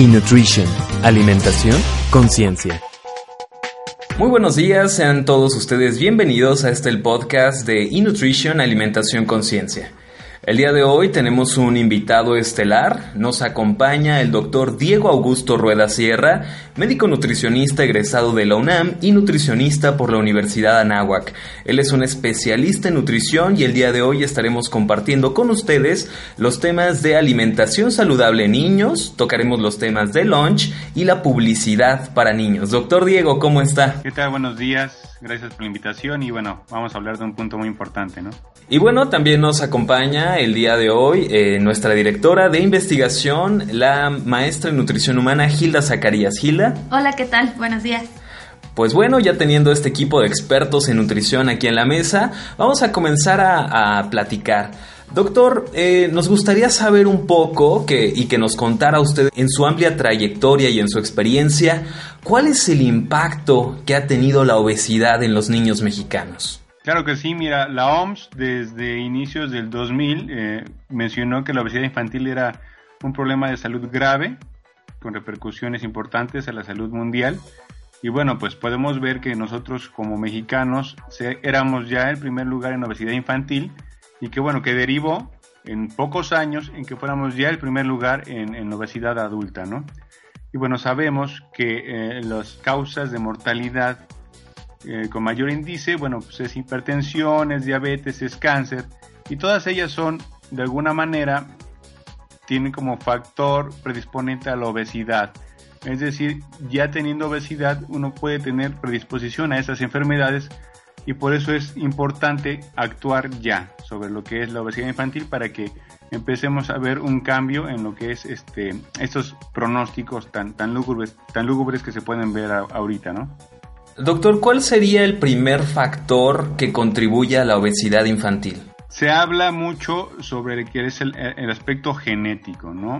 E-Nutrition, alimentación, conciencia. Muy buenos días, sean todos ustedes bienvenidos a este el podcast de E-Nutrition, alimentación, conciencia. El día de hoy tenemos un invitado estelar. Nos acompaña el doctor Diego Augusto Rueda Sierra, médico nutricionista egresado de la UNAM y nutricionista por la Universidad Anáhuac. Él es un especialista en nutrición y el día de hoy estaremos compartiendo con ustedes los temas de alimentación saludable en niños, tocaremos los temas de lunch y la publicidad para niños. Doctor Diego, ¿cómo está? ¿Qué tal? Buenos días. Gracias por la invitación y bueno, vamos a hablar de un punto muy importante, ¿no? Y bueno, también nos acompaña el día de hoy eh, nuestra directora de investigación, la maestra en nutrición humana Hilda Zacarías. Hilda. Hola, ¿qué tal? Buenos días. Pues bueno, ya teniendo este equipo de expertos en nutrición aquí en la mesa, vamos a comenzar a, platicar. Doctor, eh, nos gustaría saber un poco que, y que nos contara usted en su amplia trayectoria y en su experiencia, cuál es el impacto que ha tenido la obesidad en los niños mexicanos. Claro que sí, mira, la OMS desde inicios del 2000 eh, mencionó que la obesidad infantil era un problema de salud grave con repercusiones importantes a la salud mundial. Y bueno, pues podemos ver que nosotros como mexicanos éramos ya el primer lugar en obesidad infantil y que bueno, que derivó en pocos años en que fuéramos ya el primer lugar en, obesidad adulta, ¿no? Y bueno, sabemos que eh, las causas de mortalidad eh, con mayor índice, bueno, pues es hipertensión, es diabetes, es cáncer, y todas ellas son, de alguna manera, tienen como factor predisponente a la obesidad. Es decir, ya teniendo obesidad uno puede tener predisposición a esas enfermedades y por eso es importante actuar ya sobre lo que es la obesidad infantil para que empecemos a ver un cambio en lo que es este estos pronósticos tan tan lúgubres tan lúgubres que se pueden ver ahorita, ¿no? Doctor, ¿cuál sería el primer factor que contribuye a la obesidad infantil? Se habla mucho sobre que es el, aspecto genético, ¿no?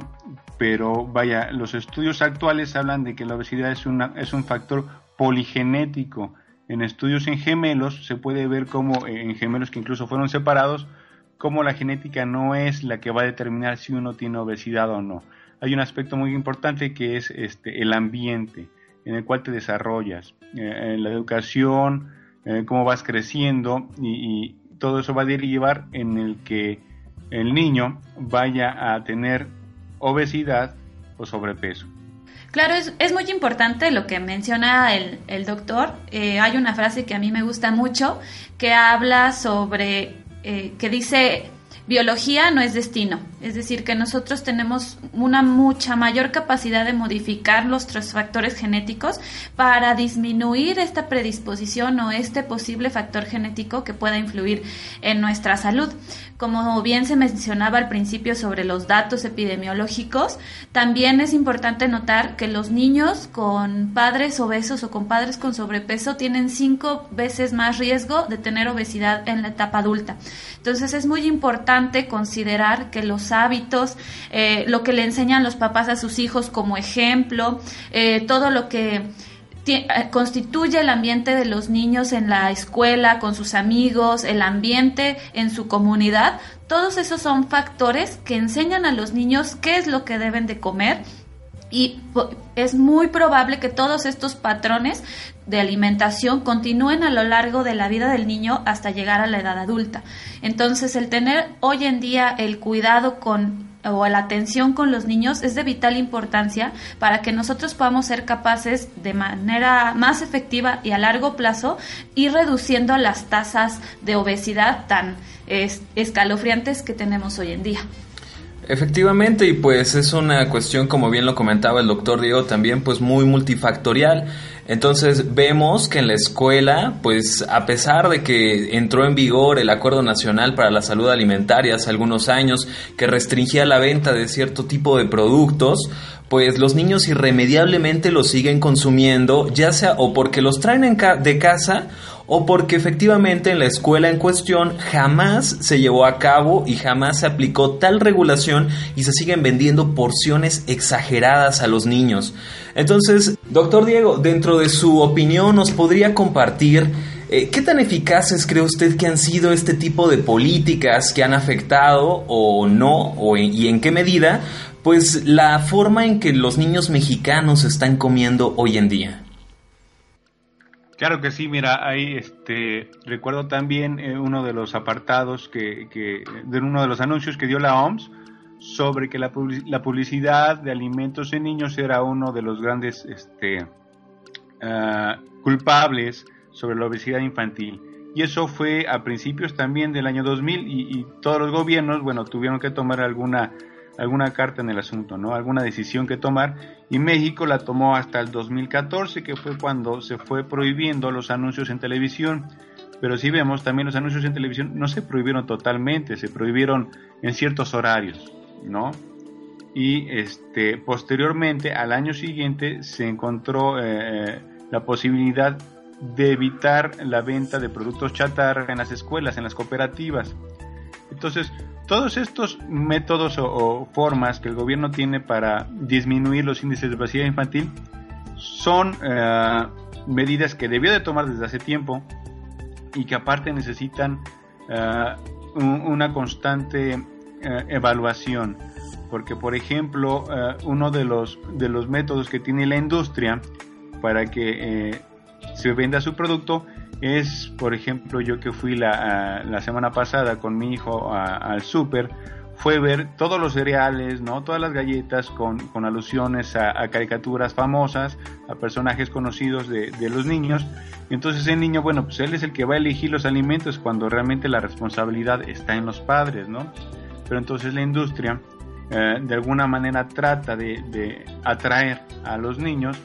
Pero vaya, los estudios actuales hablan de que la obesidad es, una, es un factor poligenético. En estudios en gemelos se puede ver como en gemelos que incluso fueron separados, cómo la genética no es la que va a determinar si uno tiene obesidad o no. Hay un aspecto muy importante que es este, el ambiente en el cual te desarrollas, eh, la educación, eh, cómo vas creciendo y, todo eso va a derivar en el que el niño vaya a tener obesidad o sobrepeso. Claro, es, muy importante lo que menciona el, doctor. Eh, hay una frase que a mí me gusta mucho que habla sobre, que dice, biología no es destino, es decir, que nosotros tenemos una mucha mayor capacidad de modificar nuestros factores genéticos para disminuir esta predisposición o este posible factor genético que pueda influir en nuestra salud. Como bien se mencionaba al principio sobre los datos epidemiológicos, también es importante notar que los niños con padres obesos o con padres con sobrepeso tienen cinco veces más riesgo de tener obesidad en la etapa adulta. Entonces es muy importante considerar que los hábitos, eh, lo que le enseñan los papás a sus hijos como ejemplo, eh, todo lo que eh, constituye el ambiente de los niños en la escuela, con sus amigos, el ambiente en su comunidad, todos esos son factores que enseñan a los niños qué es lo que deben de comer y es muy probable que todos estos patrones de alimentación continúen a lo largo de la vida del niño hasta llegar a la edad adulta. Entonces, el tener hoy en día el cuidado con o la atención con los niños es de vital importancia para que nosotros podamos ser capaces de manera más efectiva y a largo plazo ir reduciendo las tasas de obesidad tan escalofriantes que tenemos hoy en día. Efectivamente, y pues es una cuestión, como bien lo comentaba el doctor Diego, también pues muy multifactorial. Entonces vemos que en la escuela, pues a pesar de que entró en vigor el Acuerdo Nacional para la Salud Alimentaria hace algunos años, que restringía la venta de cierto tipo de productos, pues los niños irremediablemente los siguen consumiendo, ya sea o porque los traen de casa o porque efectivamente en la escuela en cuestión jamás se llevó a cabo y jamás se aplicó tal regulación y se siguen vendiendo porciones exageradas a los niños. Entonces, doctor Diego, dentro de su opinión, ¿nos podría compartir Eh, ¿Qué tan eficaces cree usted que han sido este tipo de políticas que han afectado o no, o y en qué medida, pues la forma en que los niños mexicanos están comiendo hoy en día? Claro que sí, mira, ahí este, recuerdo también eh, uno de los apartados que, que, de uno de los anuncios que dio la OMS sobre que la, publicidad de alimentos en niños era uno de los grandes este, ah, culpables sobre la obesidad infantil. Y eso fue a principios también del año 2000 y, y todos los gobiernos, bueno, tuvieron que tomar alguna alguna carta en el asunto, ¿no? Alguna decisión que tomar y México la tomó hasta el 2014, que fue cuando se fue prohibiendo los anuncios en televisión. Pero si vemos, también los anuncios en televisión no se prohibieron totalmente, se prohibieron en ciertos horarios, ¿no? Y este, posteriormente, al año siguiente, se encontró eh, la posibilidad de evitar la venta de productos chatarra en las escuelas, en las cooperativas. Entonces, todos estos métodos o, formas que el gobierno tiene para disminuir los índices de obesidad infantil son eh, medidas que debió de tomar desde hace tiempo y que aparte necesitan eh, una constante eh, evaluación. Porque, por ejemplo, uno de los, de los métodos que tiene la industria para que se venda su producto es, por ejemplo, yo que fui la, la semana pasada con mi hijo al súper, fue ver todos los cereales, ¿no? Todas las galletas con, con alusiones a, caricaturas famosas, a personajes conocidos de, de, los niños. Entonces el niño, bueno, pues él es el que va a elegir los alimentos cuando realmente la responsabilidad está en los padres, ¿no? Pero entonces la industria eh, de alguna manera trata de, de atraer a los niños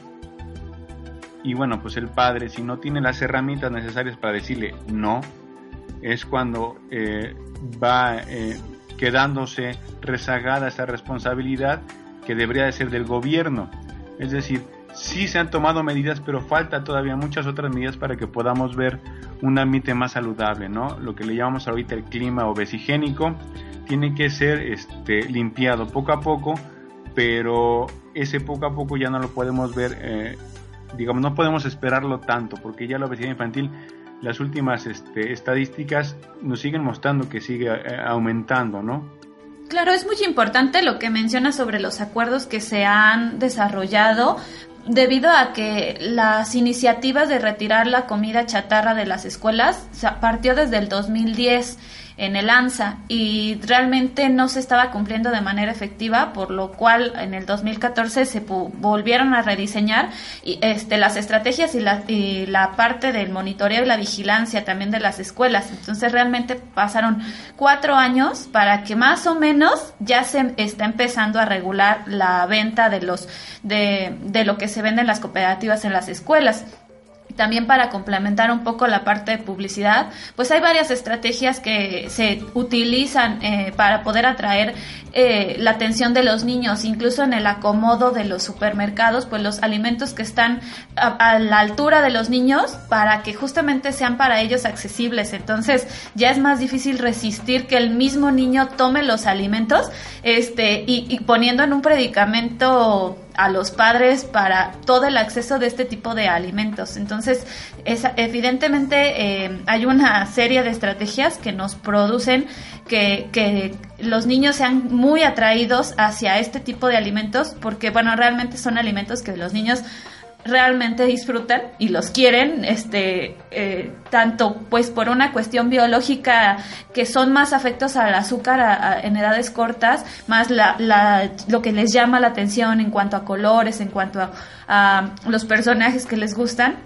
y bueno, pues el padre, si no tiene las herramientas necesarias para decirle no, es cuando eh, va eh, quedándose rezagada esa responsabilidad que debería de ser del gobierno. Es decir, sí se han tomado medidas, pero falta todavía muchas otras medidas para que podamos ver un ambiente más saludable, ¿no? Lo que le llamamos ahorita el clima obesigénico tiene que ser este, limpiado poco a poco, pero ese poco a poco ya no lo podemos ver eh, digamos, no podemos esperarlo tanto, porque ya la obesidad infantil, las últimas este, estadísticas nos siguen mostrando que sigue eh, aumentando, ¿no? Claro, es muy importante lo que menciona sobre los acuerdos que se han desarrollado debido a que las iniciativas de retirar la comida chatarra de las escuelas partió desde el 2010 en el ANSA y realmente no se estaba cumpliendo de manera efectiva, por lo cual en el 2014 se volvieron a rediseñar y, este, las estrategias y la, y la parte del monitoreo y la vigilancia también de las escuelas. Entonces realmente pasaron cuatro años para que más o menos ya se está empezando a regular la venta de los de, de lo que se vende en las cooperativas en las escuelas también para complementar un poco la parte de publicidad, pues hay varias estrategias que se utilizan eh, para poder atraer eh, la atención de los niños, incluso en el acomodo de los supermercados, pues los alimentos que están a, la altura de los niños para que justamente sean para ellos accesibles. Entonces ya es más difícil resistir que el mismo niño tome los alimentos este, y, y poniendo en un predicamento a los padres para todo el acceso de este tipo de alimentos. Entonces, es, evidentemente eh, hay una serie de estrategias que nos producen que, que, los niños sean muy atraídos hacia este tipo de alimentos porque, bueno, realmente son alimentos que los niños realmente disfrutan y los quieren, este, eh, tanto pues por una cuestión biológica que son más afectos al azúcar en edades cortas, más la, la, lo que les llama la atención en cuanto a colores, en cuanto a, los personajes que les gustan.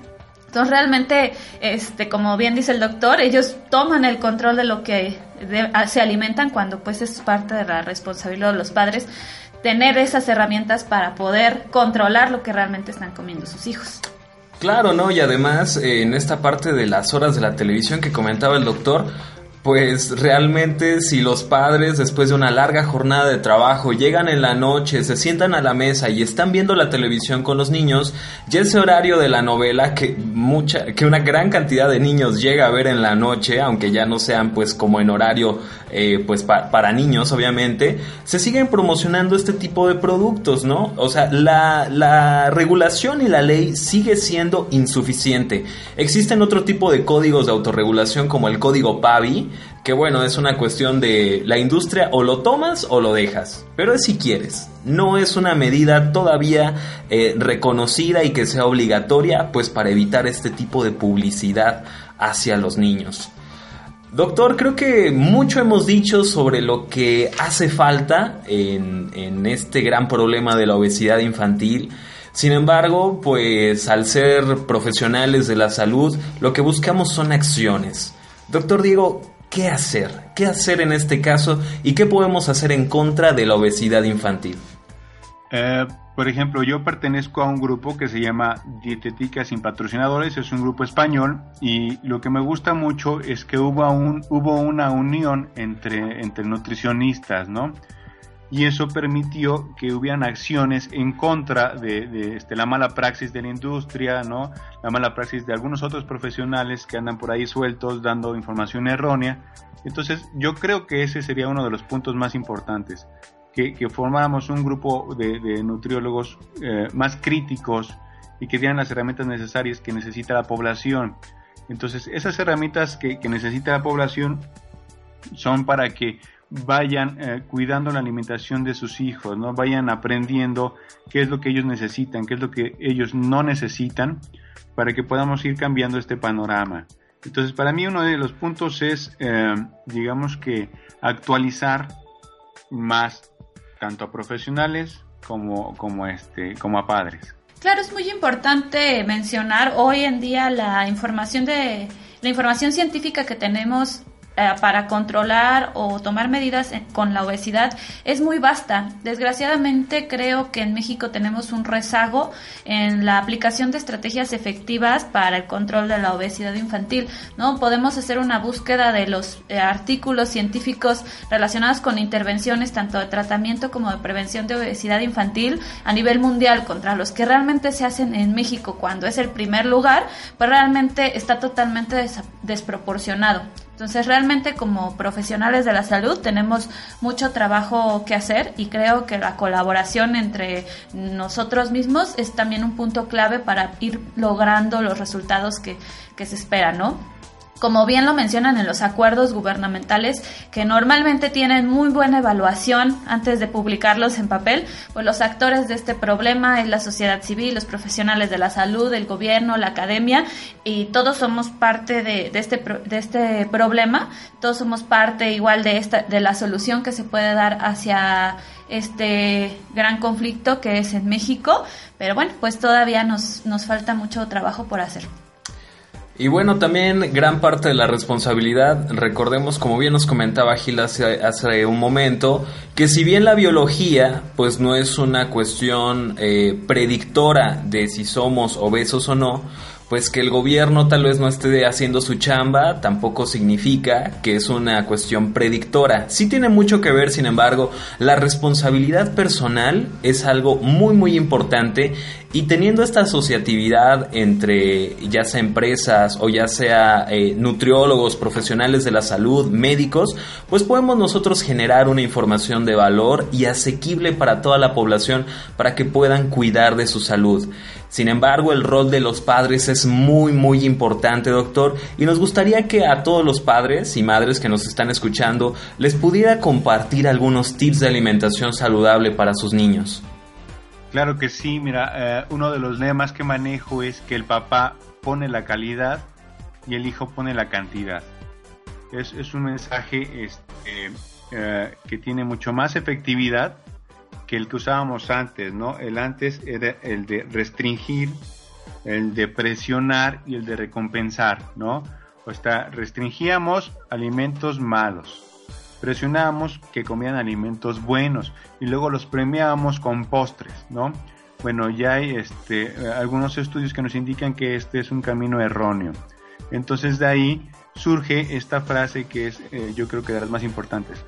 Entonces realmente, este, como bien dice el doctor, ellos toman el control de lo que se alimentan cuando pues es parte de la responsabilidad de los padres tener esas herramientas para poder controlar lo que realmente están comiendo sus hijos. Claro, ¿no? Y además, en esta parte de las horas de la televisión que comentaba el doctor, pues realmente si los padres después de una larga jornada de trabajo llegan en la noche, se sientan a la mesa y están viendo la televisión con los niños, ya ese horario de la novela que mucha que una gran cantidad de niños llega a ver en la noche, aunque ya no sean pues como en horario eh, pues para niños obviamente, se siguen promocionando este tipo de productos, ¿no? O sea, la, la regulación y la ley sigue siendo insuficiente. Existen otro tipo de códigos de autorregulación como el código PAVI, que bueno, es una cuestión de la industria o lo tomas o lo dejas, pero es si quieres. No es una medida todavía eh, reconocida y que sea obligatoria, pues para evitar este tipo de publicidad hacia los niños. Doctor, creo que mucho hemos dicho sobre lo que hace falta en, este gran problema de la obesidad infantil. Sin embargo, pues al ser profesionales de la salud, lo que buscamos son acciones. Doctor Diego, ¿qué hacer? ¿Qué hacer en este caso y qué podemos hacer en contra de la obesidad infantil? Eh, por ejemplo, yo pertenezco a un grupo que se llama Dietética sin patrocinadores, es un grupo español y lo que me gusta mucho es que hubo, un, hubo una unión entre, entre nutricionistas, ¿no? Y eso permitió que hubieran acciones en contra de, este, la mala praxis de la industria, ¿no? La mala praxis de algunos otros profesionales que andan por ahí sueltos dando información errónea. Entonces, yo creo que ese sería uno de los puntos más importantes que, formáramos un grupo de, nutriólogos eh, más críticos y que dieran las herramientas necesarias que necesita la población. Entonces, esas herramientas que, necesita la población son para que vayan eh, cuidando la alimentación de sus hijos, ¿no? Vayan aprendiendo qué es lo que ellos necesitan, qué es lo que ellos no necesitan, para que podamos ir cambiando este panorama. Entonces, para mí uno de los puntos es, eh, digamos que, actualizar más tanto a profesionales como, como, este, como a padres. Claro, es muy importante mencionar hoy en día la información de la información científica que tenemos para controlar o tomar medidas con la obesidad es muy vasta. Desgraciadamente creo que en México tenemos un rezago en la aplicación de estrategias efectivas para el control de la obesidad infantil. ¿no? Podemos hacer una búsqueda de los eh, artículos científicos relacionados con intervenciones tanto de tratamiento como de prevención de obesidad infantil a nivel mundial contra los que realmente se hacen en México cuando es el primer lugar, pues realmente está totalmente desproporcionado. Entonces realmente como profesionales de la salud tenemos mucho trabajo que hacer y creo que la colaboración entre nosotros mismos es también un punto clave para ir logrando los resultados que, que se esperan, ¿no? Como bien lo mencionan en los acuerdos gubernamentales, que normalmente tienen muy buena evaluación antes de publicarlos en papel, pues los actores de este problema es la sociedad civil, los profesionales de la salud, el gobierno, la academia, y todos somos parte de, este, de este problema, todos somos parte igual de, esta, de la solución que se puede dar hacia este gran conflicto que es en México, pero bueno, pues todavía nos, nos falta mucho trabajo por hacer. Y bueno, también gran parte de la responsabilidad, recordemos como bien nos comentaba Gil hace, hace un momento, que si bien la biología pues no es una cuestión eh, predictora de si somos obesos o no, pues que el gobierno tal vez no esté haciendo su chamba tampoco significa que es una cuestión predictora. Sí tiene mucho que ver, sin embargo, la responsabilidad personal es algo muy muy importante y teniendo esta asociatividad entre ya sea empresas o ya sea eh, nutriólogos, profesionales de la salud, médicos, pues podemos nosotros generar una información de valor y asequible para toda la población para que puedan cuidar de su salud. Sin embargo, el rol de los padres es muy, muy importante, doctor, y nos gustaría que a todos los padres y madres que nos están escuchando les pudiera compartir algunos tips de alimentación saludable para sus niños. Claro que sí, mira, eh, uno de los lemas que manejo es que el papá pone la calidad y el hijo pone la cantidad. Es, un mensaje este, eh, que tiene mucho más efectividad que el que usábamos antes, ¿no? El antes era el de restringir, el de presionar y el de recompensar, ¿no? O sea, restringíamos alimentos malos, presionábamos que comían alimentos buenos y luego los premiábamos con postres, ¿no? Bueno, ya hay este, algunos estudios que nos indican que este es un camino erróneo. Entonces de ahí surge esta frase que es eh, yo creo que de las más importantes.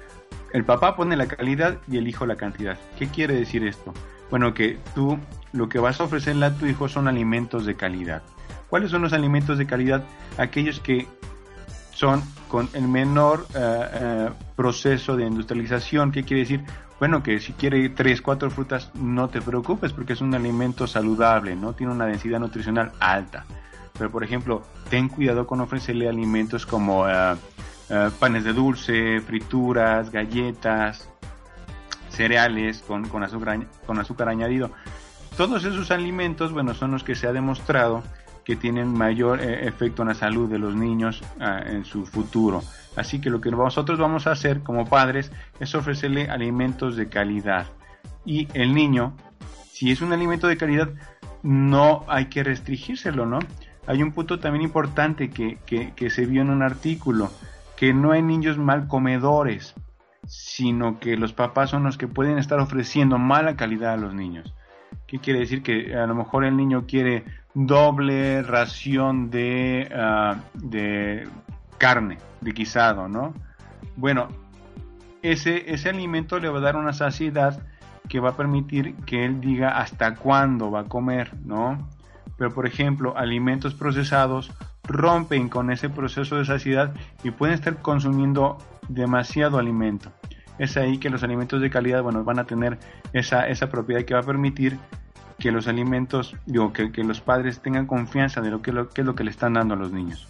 El papá pone la calidad y el hijo la cantidad. ¿Qué quiere decir esto? Bueno, que tú lo que vas a ofrecerle a tu hijo son alimentos de calidad. ¿Cuáles son los alimentos de calidad? Aquellos que son con el menor eh, eh, proceso de industrialización. ¿Qué quiere decir? Bueno, que si quiere tres, cuatro frutas, no te preocupes porque es un alimento saludable, no tiene una densidad nutricional alta. Pero, por ejemplo, ten cuidado con ofrecerle alimentos como eh, panes de dulce, frituras, galletas, cereales con, con, azúcar, con azúcar añadido. Todos esos alimentos, bueno, son los que se ha demostrado que tienen mayor eh, efecto en la salud de los niños ah, en su futuro. Así que lo que nosotros vamos a hacer como padres es ofrecerle alimentos de calidad. Y el niño, si es un alimento de calidad, no hay que restringírselo, ¿no? Hay un punto también importante que, que se vio en un artículo, que no hay niños mal comedores, sino que los papás son los que pueden estar ofreciendo mala calidad a los niños. ¿Qué quiere decir? Que a lo mejor el niño quiere doble ración de, ah, de carne, de guisado, ¿no? Bueno, ese, ese alimento le va a dar una saciedad que va a permitir que él diga hasta cuándo va a comer, ¿no? Pero por ejemplo, alimentos procesados rompen con ese proceso de saciedad y pueden estar consumiendo demasiado alimento. Es ahí que los alimentos de calidad, bueno, van a tener esa, esa propiedad que va a permitir que los alimentos, digo, que, que los padres tengan confianza de lo que, lo, que es lo que le están dando a los niños.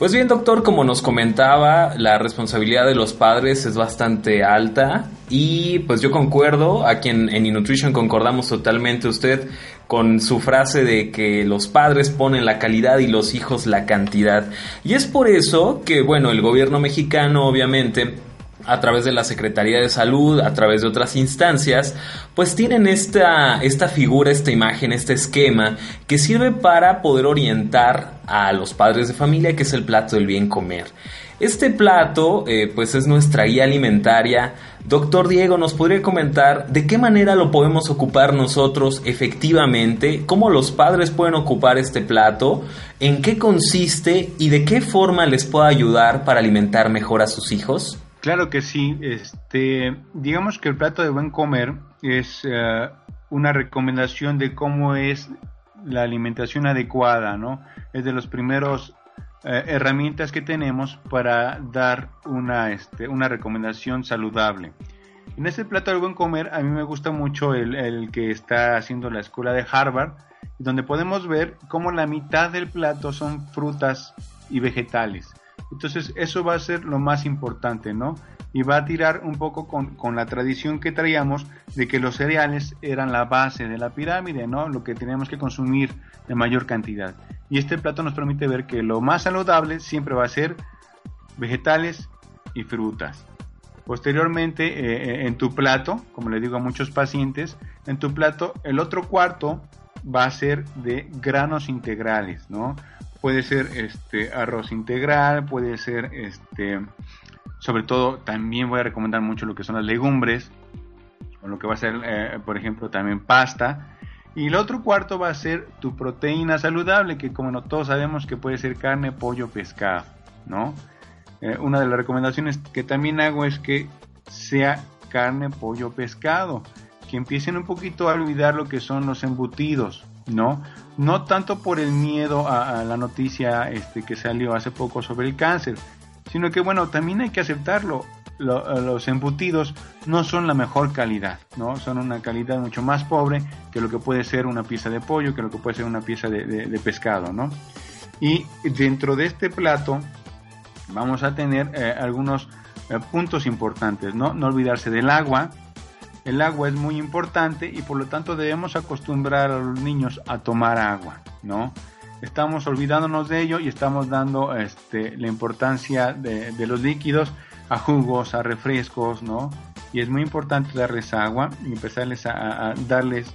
Pues bien, doctor, como nos comentaba, la responsabilidad de los padres es bastante alta y pues yo concuerdo, aquí en, en Innutrition concordamos totalmente usted con su frase de que los padres ponen la calidad y los hijos la cantidad. Y es por eso que, bueno, el gobierno mexicano obviamente a través de la Secretaría de Salud, a través de otras instancias, pues tienen esta, esta figura, esta imagen, este esquema que sirve para poder orientar a los padres de familia que es el plato del bien comer. Este plato, eh, pues es nuestra guía alimentaria. Doctor Diego, ¿nos podría comentar de qué manera lo podemos ocupar nosotros efectivamente? ¿Cómo los padres pueden ocupar este plato? ¿En qué consiste y de qué forma les puede ayudar para alimentar mejor a sus hijos? Claro que sí. Este, digamos que el plato de buen comer es eh, una recomendación de cómo es la alimentación adecuada, ¿no? Es de los primeros eh, herramientas que tenemos para dar una, este, una recomendación saludable. En este plato de buen comer a mí me gusta mucho el, el que está haciendo la escuela de Harvard, donde podemos ver cómo la mitad del plato son frutas y vegetales. Entonces eso va a ser lo más importante, ¿no? Y va a tirar un poco con, la tradición que traíamos de que los cereales eran la base de la pirámide, ¿no? Lo que teníamos que consumir de mayor cantidad. Y este plato nos permite ver que lo más saludable siempre va a ser vegetales y frutas. Posteriormente, eh, eh, en tu plato, como le digo a muchos pacientes, en tu plato el otro cuarto va a ser de granos integrales, ¿no? puede ser este arroz integral, puede ser este sobre todo también voy a recomendar mucho lo que son las legumbres o lo que va a ser eh, por ejemplo también pasta y el otro cuarto va a ser tu proteína saludable que como no todos sabemos que puede ser carne, pollo, pescado, ¿no? Eh, una de las recomendaciones que también hago es que sea carne, pollo, pescado, que empiecen un poquito a olvidar lo que son los embutidos, ¿no? No tanto por el miedo a, la noticia este, que salió hace poco sobre el cáncer, sino que bueno, también hay que aceptarlo. los embutidos no son la mejor calidad, ¿no? Son una calidad mucho más pobre que lo que puede ser una pieza de pollo, que lo que puede ser una pieza de, pescado, ¿no? Y dentro de este plato vamos a tener eh, algunos eh, puntos importantes, ¿no? No olvidarse del agua, el agua es muy importante y por lo tanto debemos acostumbrar a los niños a tomar agua, ¿no? Estamos olvidándonos de ello y estamos dando este, la importancia de, los líquidos a jugos, a refrescos, ¿no? Y es muy importante darles agua y empezarles a, darles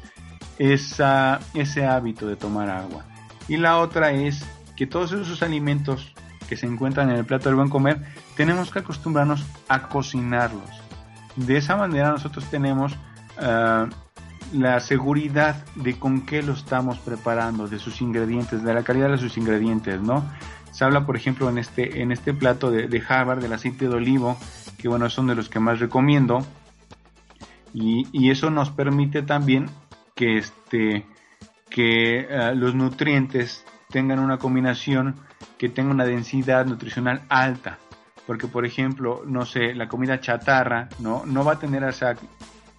esa, ese hábito de tomar agua. Y la otra es que todos esos alimentos que se encuentran en el plato del buen comer, tenemos que acostumbrarnos a cocinarlos de esa manera nosotros tenemos ah, la seguridad de con qué lo estamos preparando, de sus ingredientes, de la calidad de sus ingredientes, ¿no? Se habla, por ejemplo, en este, en este plato de, de del aceite de olivo, que bueno, son de los que más recomiendo. Y, eso nos permite también que, este, que ah, los nutrientes tengan una combinación que tenga una densidad nutricional alta. Porque, por ejemplo, no sé, la comida chatarra, ¿no? No va a tener esa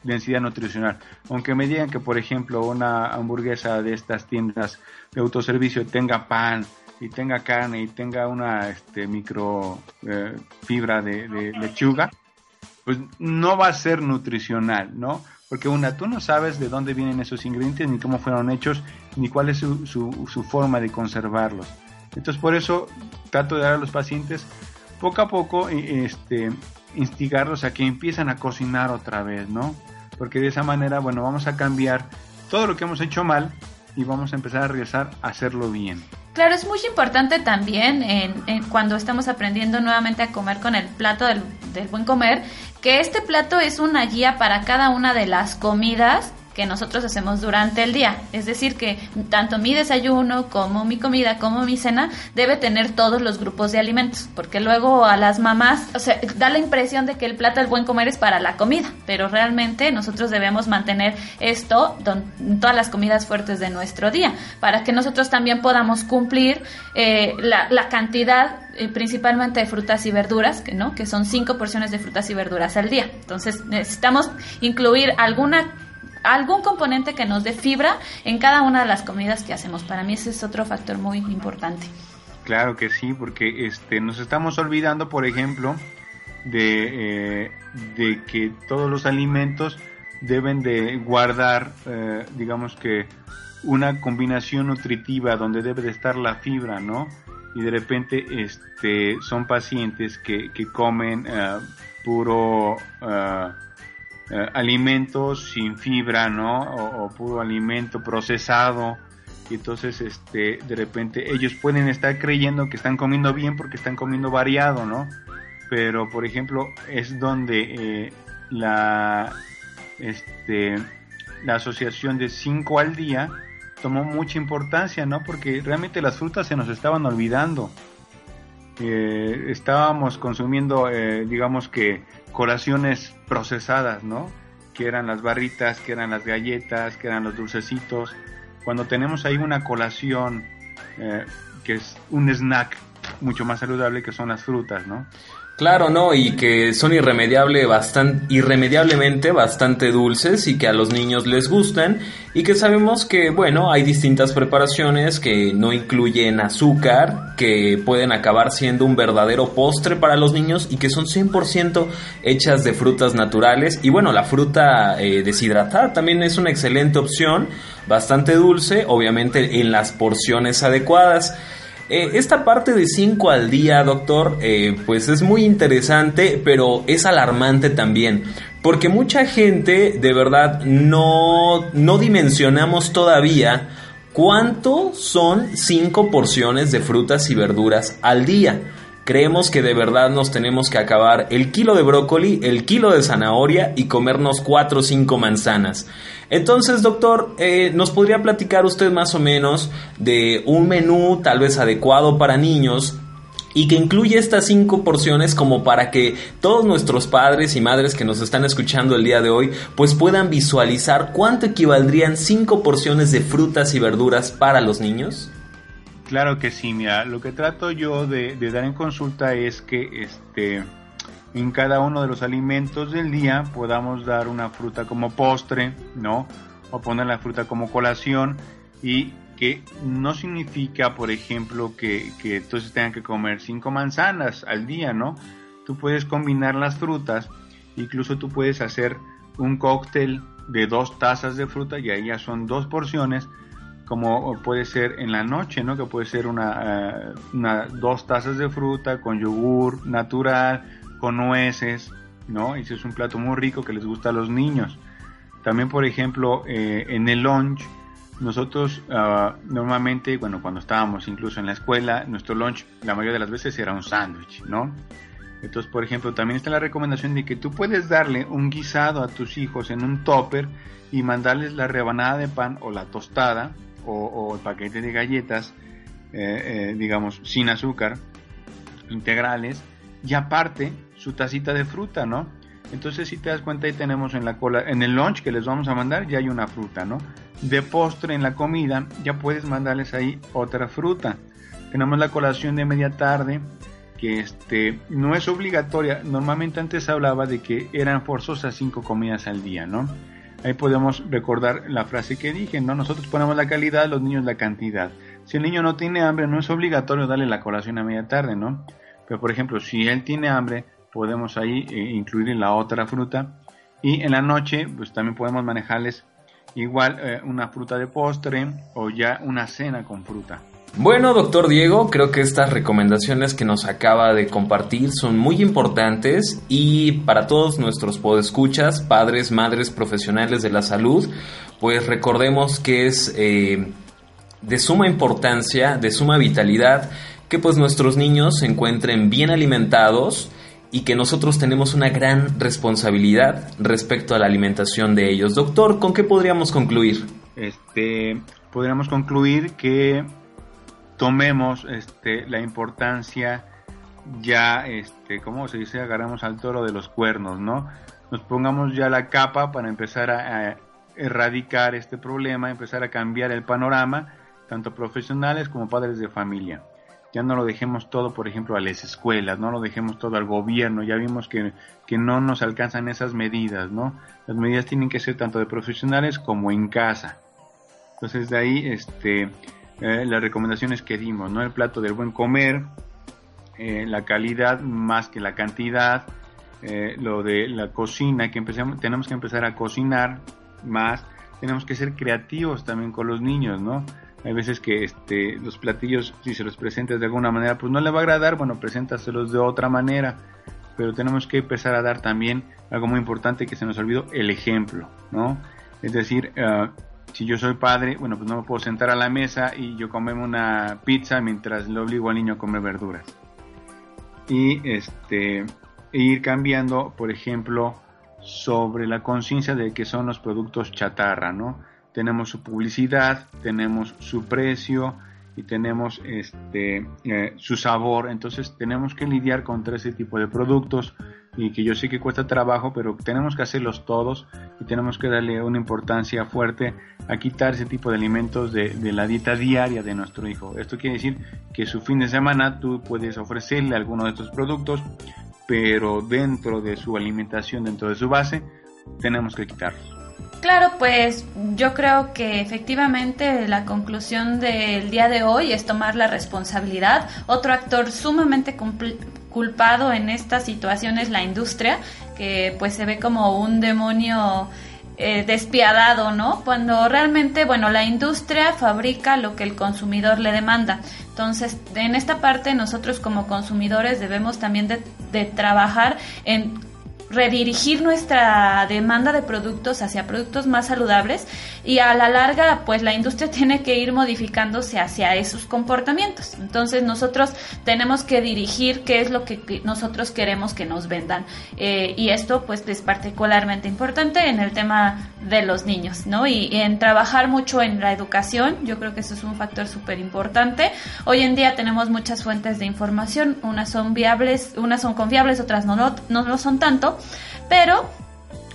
densidad nutricional. Aunque me digan que, por ejemplo, una hamburguesa de estas tiendas de autoservicio tenga pan y tenga carne y tenga una este, micro eh, fibra de, lechuga, pues no va a ser nutricional, ¿no? Porque una, tú no sabes de dónde vienen esos ingredientes, ni cómo fueron hechos, ni cuál es su, su, su forma de conservarlos. Entonces por eso trato de dar a los pacientes poco a poco este, instigarlos a que empiezan a cocinar otra vez, ¿no? Porque de esa manera, bueno, vamos a cambiar todo lo que hemos hecho mal y vamos a empezar a regresar a hacerlo bien. Claro, es muy importante también en, cuando estamos aprendiendo nuevamente a comer con el plato del, del buen comer, que este plato es una guía para cada una de las comidas que nosotros hacemos durante el día. Es decir, que tanto mi desayuno como mi comida como mi cena debe tener todos los grupos de alimentos, porque luego a las mamás, o sea, da la impresión de que el plato del buen comer es para la comida, pero realmente nosotros debemos mantener esto en todas las comidas fuertes de nuestro día, para que nosotros también podamos cumplir eh, la, cantidad eh, principalmente de frutas y verduras, no, que son cinco porciones de frutas y verduras al día. Entonces necesitamos incluir alguna algún componente que nos dé fibra en cada una de las comidas que hacemos. Para mí ese es otro factor muy importante. Claro que sí, porque este, nos estamos olvidando, por ejemplo, de, eh, de que todos los alimentos deben de guardar, eh, digamos que, una combinación nutritiva donde debe de estar la fibra, ¿no? Y de repente este, son pacientes que, que comen uh, puro... Uh, eh, alimentos sin fibra, ¿no? O, puro alimento procesado. Y entonces, este, de repente, ellos pueden estar creyendo que están comiendo bien porque están comiendo variado, ¿no? Pero, por ejemplo, es donde eh, la, este, la asociación de 5 al día tomó mucha importancia, ¿no? Porque realmente las frutas se nos estaban olvidando. Eh, estábamos consumiendo, digamos que, colaciones procesadas, ¿no? Que eran las barritas, que eran las galletas, que eran los dulcecitos. Cuando tenemos ahí una colación eh, que es un snack mucho más saludable que son las frutas, ¿no? Claro, ¿no? Y que son irremediable irremediablemente bastante dulces y que a los niños les gustan y que sabemos que, bueno, hay distintas preparaciones que no incluyen azúcar, que pueden acabar siendo un verdadero postre para los niños y que son 100% hechas de frutas naturales. Y bueno, la fruta eh, deshidratada también es una excelente opción, bastante dulce, obviamente en las porciones adecuadas. Eh, esta parte de 5 al día, doctor, eh, pues es muy interesante, pero es alarmante también. Porque mucha gente, de verdad, no, no dimensionamos todavía cuánto son 5 porciones de frutas y verduras al día creemos que de verdad nos tenemos que acabar el kilo de brócoli, el kilo de zanahoria y comernos cuatro o cinco manzanas. Entonces, doctor, eh, ¿nos podría platicar usted más o menos de un menú tal vez adecuado para niños y que incluye estas cinco porciones como para que todos nuestros padres y madres que nos están escuchando el día de hoy pues puedan visualizar cuánto equivaldrían cinco porciones de frutas y verduras para los niños? Claro que sí, mira, lo que trato yo de, dar en consulta es que este, en cada uno de los alimentos del día podamos dar una fruta como postre, ¿no? O poner la fruta como colación y que no significa, por ejemplo, que, que entonces tengan que comer cinco manzanas al día, ¿no? Tú puedes combinar las frutas, incluso tú puedes hacer un cóctel de dos tazas de fruta y ahí ya son dos porciones como puede ser en la noche, ¿no? Que puede ser una, eh, dos tazas de fruta con yogur natural, con nueces, ¿no? Ese es un plato muy rico que les gusta a los niños. También, por ejemplo, eh, en el lunch, nosotros ah, normalmente, bueno, cuando estábamos incluso en la escuela, nuestro lunch la mayoría de las veces era un sándwich, ¿no? Entonces, por ejemplo, también está la recomendación de que tú puedes darle un guisado a tus hijos en un topper y mandarles la rebanada de pan o la tostada o, el paquete de galletas, eh, eh, digamos, sin azúcar, integrales, y aparte su tacita de fruta, ¿no? Entonces, si te das cuenta, ahí tenemos en la cola, en el lunch que les vamos a mandar, ya hay una fruta, ¿no? De postre en la comida, ya puedes mandarles ahí otra fruta. Tenemos la colación de media tarde, que este, no es obligatoria. Normalmente antes hablaba de que eran forzosas cinco comidas al día, ¿no? Ahí podemos recordar la frase que dije, ¿no? Nosotros ponemos la calidad, los niños la cantidad. Si el niño no tiene hambre, no es obligatorio darle la colación a media tarde, ¿no? Pero por ejemplo, si él tiene hambre, podemos ahí eh, incluir la otra fruta. Y en la noche, pues también podemos manejarles igual eh, una fruta de postre o ya una cena con fruta. Bueno, doctor Diego, creo que estas recomendaciones que nos acaba de compartir son muy importantes y para todos nuestros podescuchas, padres, madres, profesionales de la salud, pues recordemos que es eh, de suma importancia, de suma vitalidad, que pues nuestros niños se encuentren bien alimentados y que nosotros tenemos una gran responsabilidad respecto a la alimentación de ellos. Doctor, ¿con qué podríamos concluir? Este, podríamos concluir que tomemos este, la importancia ya, este, ¿cómo se dice? Agarramos al toro de los cuernos, ¿no? Nos pongamos ya la capa para empezar a, erradicar este problema, empezar a cambiar el panorama, tanto profesionales como padres de familia. Ya no lo dejemos todo, por ejemplo, a las escuelas, no lo dejemos todo al gobierno, ya vimos que, que no nos alcanzan esas medidas, ¿no? Las medidas tienen que ser tanto de profesionales como en casa. Entonces de ahí, este, eh, las recomendaciones que dimos, ¿no? El plato del buen comer, eh, la calidad más que la cantidad, eh, lo de la cocina, que empecemos, tenemos que empezar a cocinar más, tenemos que ser creativos también con los niños, ¿no? Hay veces que este, los platillos, si se los presentas de alguna manera, pues no le va a agradar, bueno, preséntaselos de otra manera, pero tenemos que empezar a dar también algo muy importante que se nos olvidó, el ejemplo, ¿no? Es decir, si yo soy padre, bueno, pues no me puedo sentar a la mesa y yo comerme una pizza mientras le obligo al niño a comer verduras. Y este, e ir cambiando, por ejemplo, sobre la conciencia de que son los productos chatarra, ¿no? Tenemos su publicidad, tenemos su precio y tenemos este, eh, su sabor, entonces tenemos que lidiar contra ese tipo de productos y que yo sé que cuesta trabajo, pero tenemos que hacerlos todos y tenemos que darle una importancia fuerte a quitar ese tipo de alimentos de, la dieta diaria de nuestro hijo. Esto quiere decir que su fin de semana tú puedes ofrecerle alguno de estos productos, pero dentro de su alimentación, dentro de su base, tenemos que quitarlos. Claro, pues yo creo que efectivamente la conclusión del día de hoy es tomar la responsabilidad. Otro actor sumamente culpado en esta situación es la industria, que pues se ve como un demonio eh, despiadado, ¿no? Cuando realmente, bueno, la industria fabrica lo que el consumidor le demanda. Entonces, en esta parte nosotros como consumidores debemos también de, de trabajar en redirigir nuestra demanda de productos hacia productos más saludables y a la larga pues la industria tiene que ir modificándose hacia esos comportamientos. Entonces nosotros tenemos que dirigir qué es lo que nosotros queremos que nos vendan eh, y esto pues es particularmente importante en el tema de los niños, ¿no? Y, en trabajar mucho en la educación, yo creo que eso es un factor súper importante. Hoy en día tenemos muchas fuentes de información, unas son viables, unas son confiables, otras no, no, no lo son tanto pero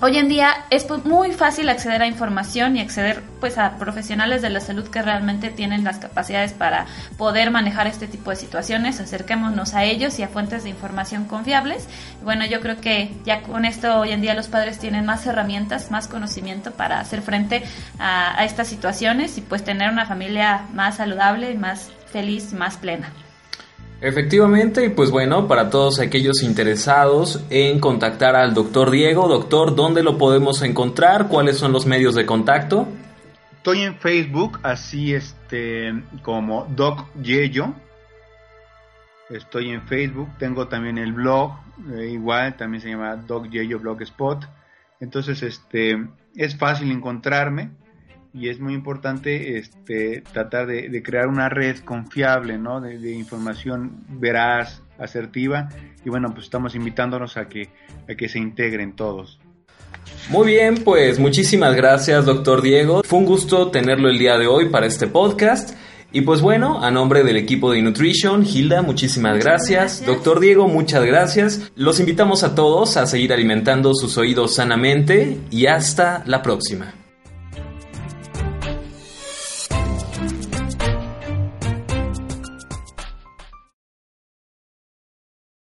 Hoy en día es muy fácil acceder a información y acceder pues a profesionales de la salud que realmente tienen las capacidades para poder manejar este tipo de situaciones. Acerquémonos a ellos y a fuentes de información confiables. bueno, yo creo que ya con esto hoy en día los padres tienen más herramientas, más conocimiento para hacer frente a, a estas situaciones y pues tener una familia más saludable, más feliz, más plena. Efectivamente, y pues bueno, para todos aquellos interesados en contactar al doctor Diego, doctor, ¿dónde lo podemos encontrar? ¿Cuáles son los medios de contacto? Estoy en Facebook, así este, como Doc Yello. Estoy en Facebook, tengo también el blog, eh, igual, también se llama Doc Yello Blogspot. Entonces, este, es fácil encontrarme y es muy importante este, tratar de, crear una red confiable, ¿no? De, información veraz, asertiva y bueno, pues estamos invitándonos a que, a que se integren todos. Muy bien, pues muchísimas gracias, doctor Diego. Fue un gusto tenerlo el día de hoy para este podcast. Y pues bueno, a nombre del equipo de Nutrition, Hilda, muchísimas gracias. Doctor Diego, muchas gracias. Los invitamos a todos a seguir alimentando sus oídos sanamente y hasta la próxima.